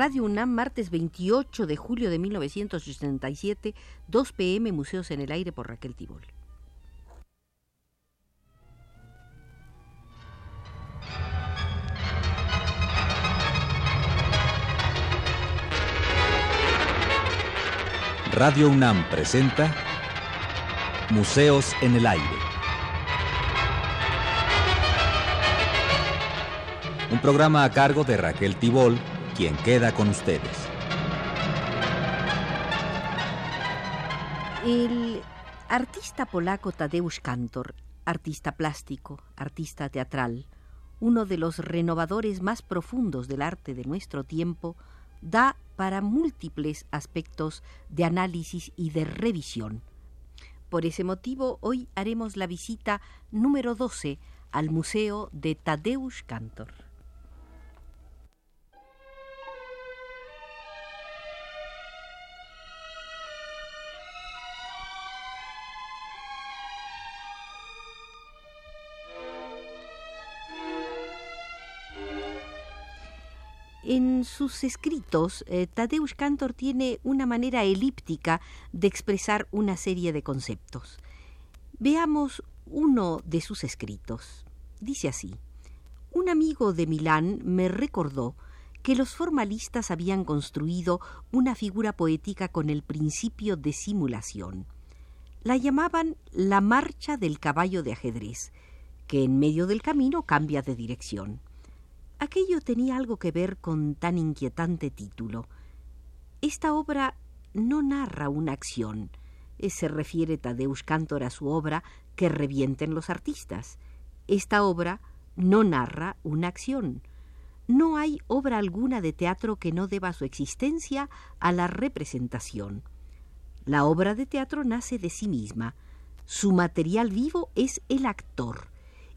Radio UNAM, martes 28 de julio de 1967, 2 pm, Museos en el Aire por Raquel Tibol. Radio UNAM presenta Museos en el Aire. Un programa a cargo de Raquel Tibol, quien queda con ustedes. El artista polaco Tadeusz Kantor, artista plástico, artista teatral, uno de los renovadores más profundos del arte de nuestro tiempo, da para múltiples aspectos de análisis y de revisión. Por ese motivo, hoy haremos la visita número 12 al Museo de Tadeusz Kantor. Sus escritos, eh, Tadeusz Kantor tiene una manera elíptica de expresar una serie de conceptos. Veamos uno de sus escritos. Dice así: Un amigo de Milán me recordó que los formalistas habían construido una figura poética con el principio de simulación. La llamaban la marcha del caballo de ajedrez, que en medio del camino cambia de dirección. Aquello tenía algo que ver con tan inquietante título. Esta obra no narra una acción. Eh, se refiere Tadeusz Cantor a su obra Que revienten los artistas. Esta obra no narra una acción. No hay obra alguna de teatro que no deba su existencia a la representación. La obra de teatro nace de sí misma. Su material vivo es el actor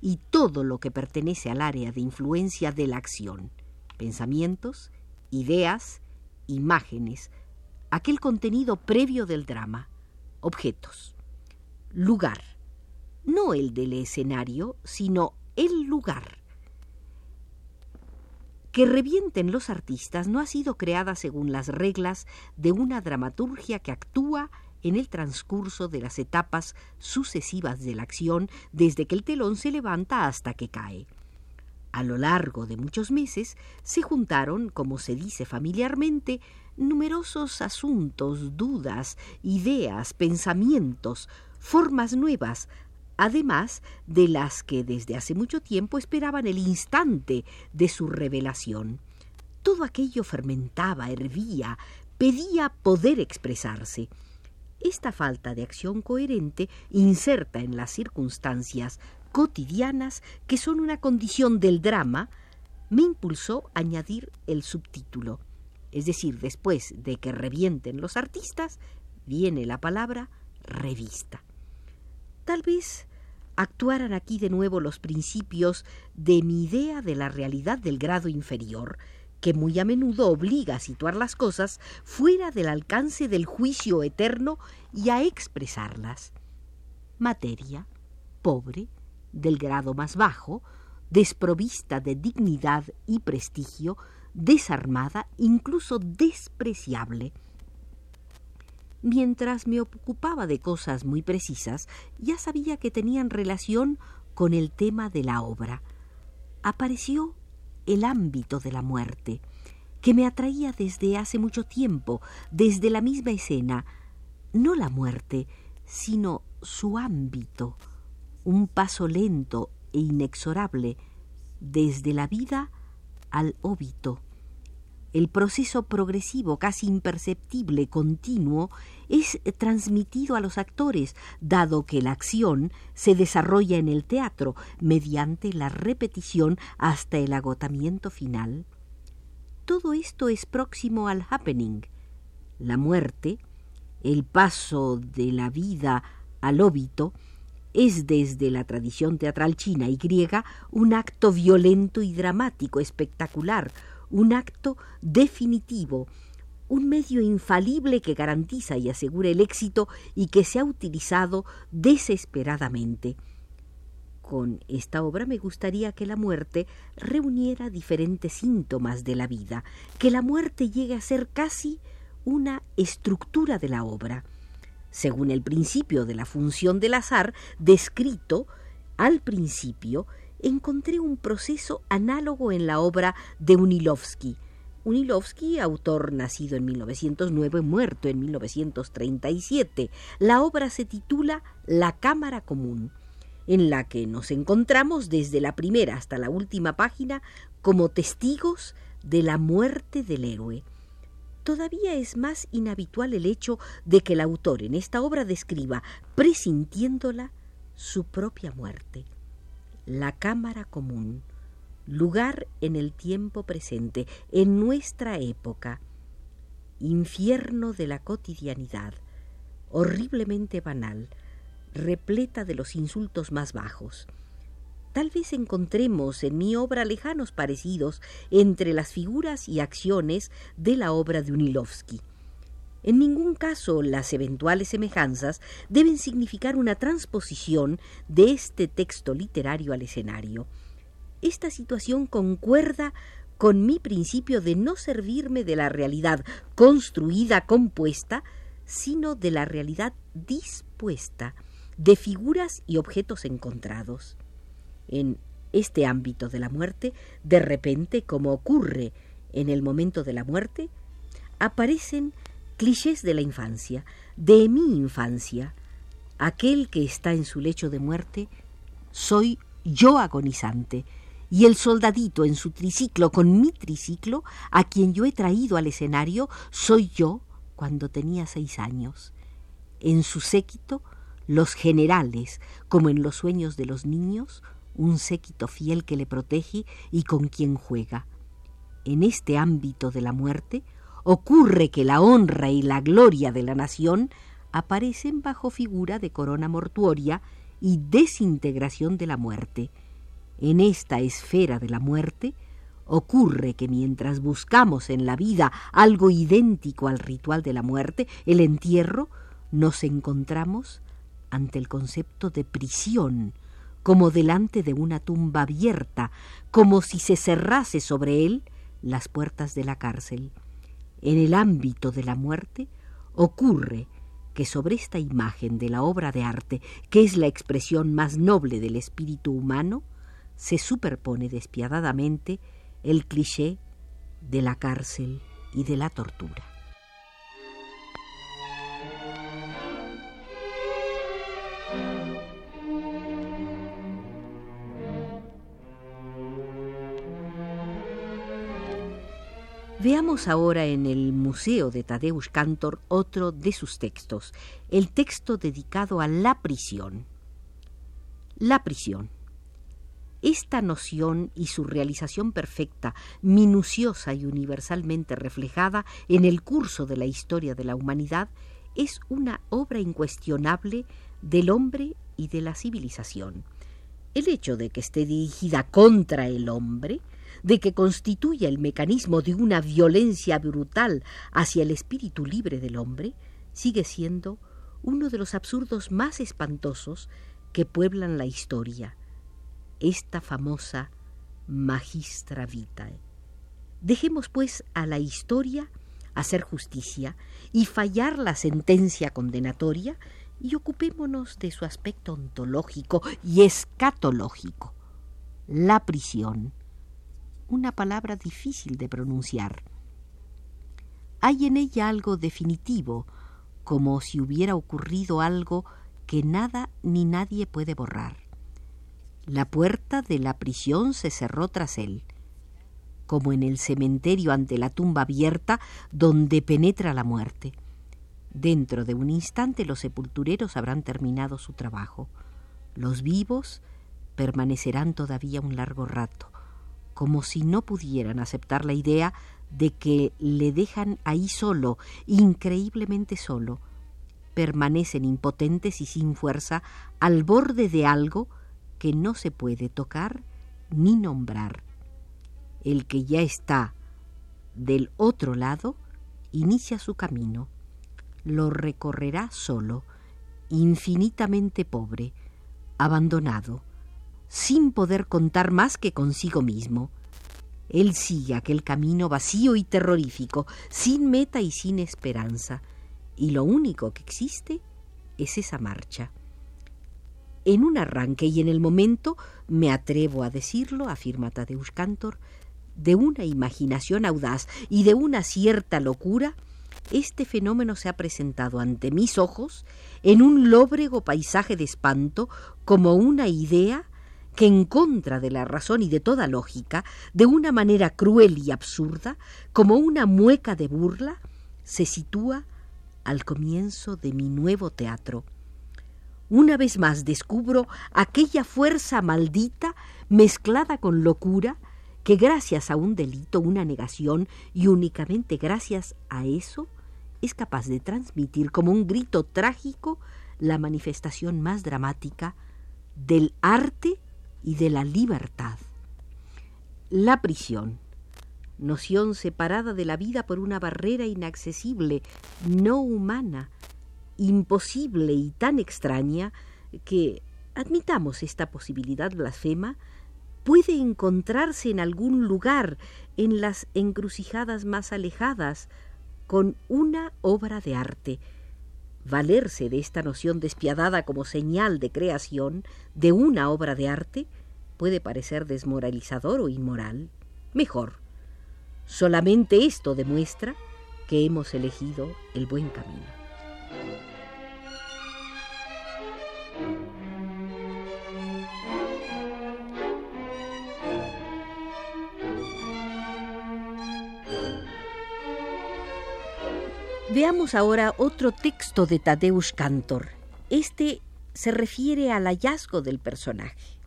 y todo lo que pertenece al área de influencia de la acción, pensamientos, ideas, imágenes, aquel contenido previo del drama, objetos, lugar, no el del escenario, sino el lugar. Que revienten los artistas no ha sido creada según las reglas de una dramaturgia que actúa en el transcurso de las etapas sucesivas de la acción desde que el telón se levanta hasta que cae. A lo largo de muchos meses se juntaron, como se dice familiarmente, numerosos asuntos, dudas, ideas, pensamientos, formas nuevas, además de las que desde hace mucho tiempo esperaban el instante de su revelación. Todo aquello fermentaba, hervía, pedía poder expresarse. Esta falta de acción coherente inserta en las circunstancias cotidianas que son una condición del drama, me impulsó a añadir el subtítulo. Es decir, después de que revienten los artistas, viene la palabra revista. Tal vez actuaran aquí de nuevo los principios de mi idea de la realidad del grado inferior, que muy a menudo obliga a situar las cosas fuera del alcance del juicio eterno y a expresarlas. Materia, pobre, del grado más bajo, desprovista de dignidad y prestigio, desarmada, incluso despreciable. Mientras me ocupaba de cosas muy precisas, ya sabía que tenían relación con el tema de la obra. Apareció el ámbito de la muerte, que me atraía desde hace mucho tiempo, desde la misma escena, no la muerte, sino su ámbito, un paso lento e inexorable desde la vida al óbito. El proceso progresivo, casi imperceptible, continuo, es transmitido a los actores, dado que la acción se desarrolla en el teatro mediante la repetición hasta el agotamiento final. Todo esto es próximo al happening. La muerte, el paso de la vida al óbito, es desde la tradición teatral china y griega un acto violento y dramático, espectacular, un acto definitivo, un medio infalible que garantiza y asegura el éxito y que se ha utilizado desesperadamente. Con esta obra me gustaría que la muerte reuniera diferentes síntomas de la vida, que la muerte llegue a ser casi una estructura de la obra, según el principio de la función del azar descrito al principio, encontré un proceso análogo en la obra de Unilovsky. Unilovsky, autor nacido en 1909, muerto en 1937. La obra se titula La Cámara Común, en la que nos encontramos desde la primera hasta la última página como testigos de la muerte del héroe. Todavía es más inhabitual el hecho de que el autor en esta obra describa, presintiéndola, su propia muerte. La cámara común, lugar en el tiempo presente, en nuestra época, infierno de la cotidianidad, horriblemente banal, repleta de los insultos más bajos. Tal vez encontremos en mi obra lejanos parecidos entre las figuras y acciones de la obra de Unilovsky. En ningún caso las eventuales semejanzas deben significar una transposición de este texto literario al escenario. Esta situación concuerda con mi principio de no servirme de la realidad construida, compuesta, sino de la realidad dispuesta, de figuras y objetos encontrados. En este ámbito de la muerte, de repente, como ocurre en el momento de la muerte, aparecen clichés de la infancia, de mi infancia. Aquel que está en su lecho de muerte, soy yo agonizante, y el soldadito en su triciclo con mi triciclo, a quien yo he traído al escenario, soy yo cuando tenía seis años. En su séquito, los generales, como en los sueños de los niños, un séquito fiel que le protege y con quien juega. En este ámbito de la muerte, ocurre que la honra y la gloria de la nación aparecen bajo figura de corona mortuoria y desintegración de la muerte. En esta esfera de la muerte ocurre que mientras buscamos en la vida algo idéntico al ritual de la muerte, el entierro, nos encontramos ante el concepto de prisión, como delante de una tumba abierta, como si se cerrase sobre él las puertas de la cárcel en el ámbito de la muerte, ocurre que sobre esta imagen de la obra de arte, que es la expresión más noble del espíritu humano, se superpone despiadadamente el cliché de la cárcel y de la tortura. Veamos ahora en el Museo de Tadeusz Kantor otro de sus textos, el texto dedicado a la prisión. La prisión. Esta noción y su realización perfecta, minuciosa y universalmente reflejada en el curso de la historia de la humanidad, es una obra incuestionable del hombre y de la civilización. El hecho de que esté dirigida contra el hombre de que constituya el mecanismo de una violencia brutal hacia el espíritu libre del hombre, sigue siendo uno de los absurdos más espantosos que pueblan la historia, esta famosa magistra vitae. Dejemos pues a la historia hacer justicia y fallar la sentencia condenatoria y ocupémonos de su aspecto ontológico y escatológico, la prisión una palabra difícil de pronunciar. Hay en ella algo definitivo, como si hubiera ocurrido algo que nada ni nadie puede borrar. La puerta de la prisión se cerró tras él, como en el cementerio ante la tumba abierta donde penetra la muerte. Dentro de un instante los sepultureros habrán terminado su trabajo. Los vivos permanecerán todavía un largo rato como si no pudieran aceptar la idea de que le dejan ahí solo, increíblemente solo. Permanecen impotentes y sin fuerza al borde de algo que no se puede tocar ni nombrar. El que ya está del otro lado inicia su camino. Lo recorrerá solo, infinitamente pobre, abandonado, sin poder contar más que consigo mismo. Él sigue aquel camino vacío y terrorífico, sin meta y sin esperanza, y lo único que existe es esa marcha. En un arranque y en el momento, me atrevo a decirlo, afirma Tadeusz Cantor, de una imaginación audaz y de una cierta locura, este fenómeno se ha presentado ante mis ojos en un lóbrego paisaje de espanto como una idea que en contra de la razón y de toda lógica, de una manera cruel y absurda, como una mueca de burla, se sitúa al comienzo de mi nuevo teatro. Una vez más descubro aquella fuerza maldita mezclada con locura que gracias a un delito, una negación y únicamente gracias a eso es capaz de transmitir como un grito trágico la manifestación más dramática del arte y de la libertad. La prisión, noción separada de la vida por una barrera inaccesible, no humana, imposible y tan extraña que, admitamos esta posibilidad blasfema, puede encontrarse en algún lugar, en las encrucijadas más alejadas, con una obra de arte, valerse de esta noción despiadada como señal de creación de una obra de arte puede parecer desmoralizador o inmoral. Mejor, solamente esto demuestra que hemos elegido el buen camino. Veamos ahora otro texto de Tadeusz Cantor. Este se refiere al hallazgo del personaje.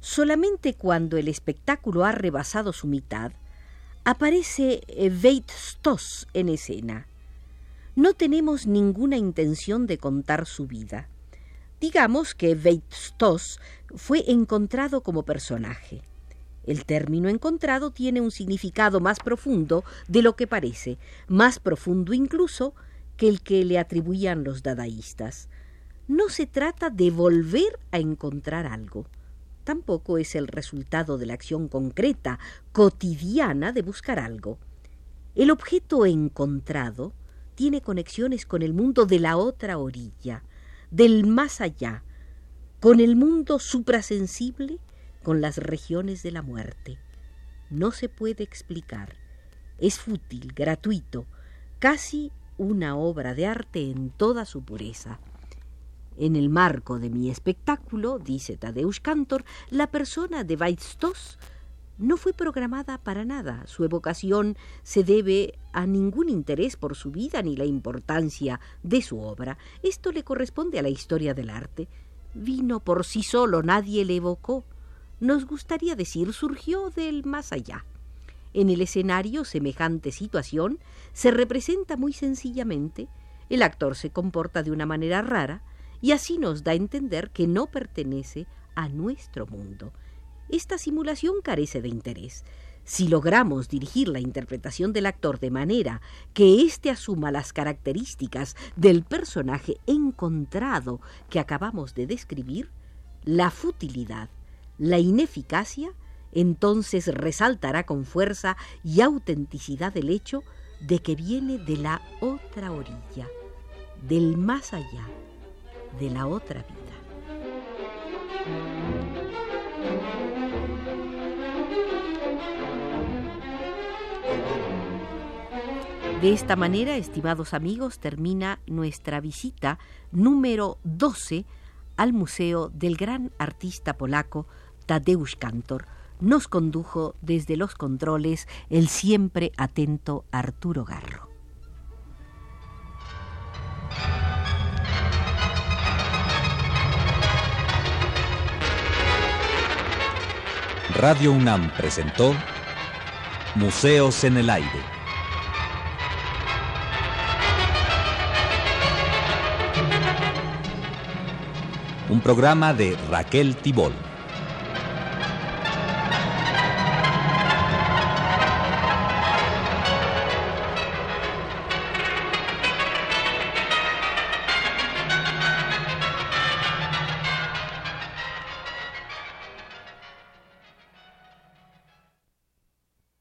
Solamente cuando el espectáculo ha rebasado su mitad, aparece Veit Stoss en escena. No tenemos ninguna intención de contar su vida. Digamos que Veit Stoss fue encontrado como personaje. El término encontrado tiene un significado más profundo de lo que parece, más profundo incluso que el que le atribuían los dadaístas. No se trata de volver a encontrar algo. Tampoco es el resultado de la acción concreta, cotidiana de buscar algo. El objeto encontrado tiene conexiones con el mundo de la otra orilla, del más allá, con el mundo suprasensible con las regiones de la muerte. No se puede explicar. Es fútil, gratuito, casi una obra de arte en toda su pureza. En el marco de mi espectáculo, dice Tadeusz Cantor, la persona de Weizstoss no fue programada para nada. Su evocación se debe a ningún interés por su vida ni la importancia de su obra. Esto le corresponde a la historia del arte. Vino por sí solo, nadie le evocó nos gustaría decir, surgió del más allá. En el escenario semejante situación se representa muy sencillamente, el actor se comporta de una manera rara y así nos da a entender que no pertenece a nuestro mundo. Esta simulación carece de interés. Si logramos dirigir la interpretación del actor de manera que éste asuma las características del personaje encontrado que acabamos de describir, la futilidad la ineficacia, entonces resaltará con fuerza y autenticidad el hecho de que viene de la otra orilla, del más allá, de la otra vida. De esta manera, estimados amigos, termina nuestra visita número 12 al Museo del gran artista polaco Tadeusz Kantor, nos condujo desde los controles el siempre atento Arturo Garro. Radio UNAM presentó Museos en el Aire. Un programa de Raquel Tibol.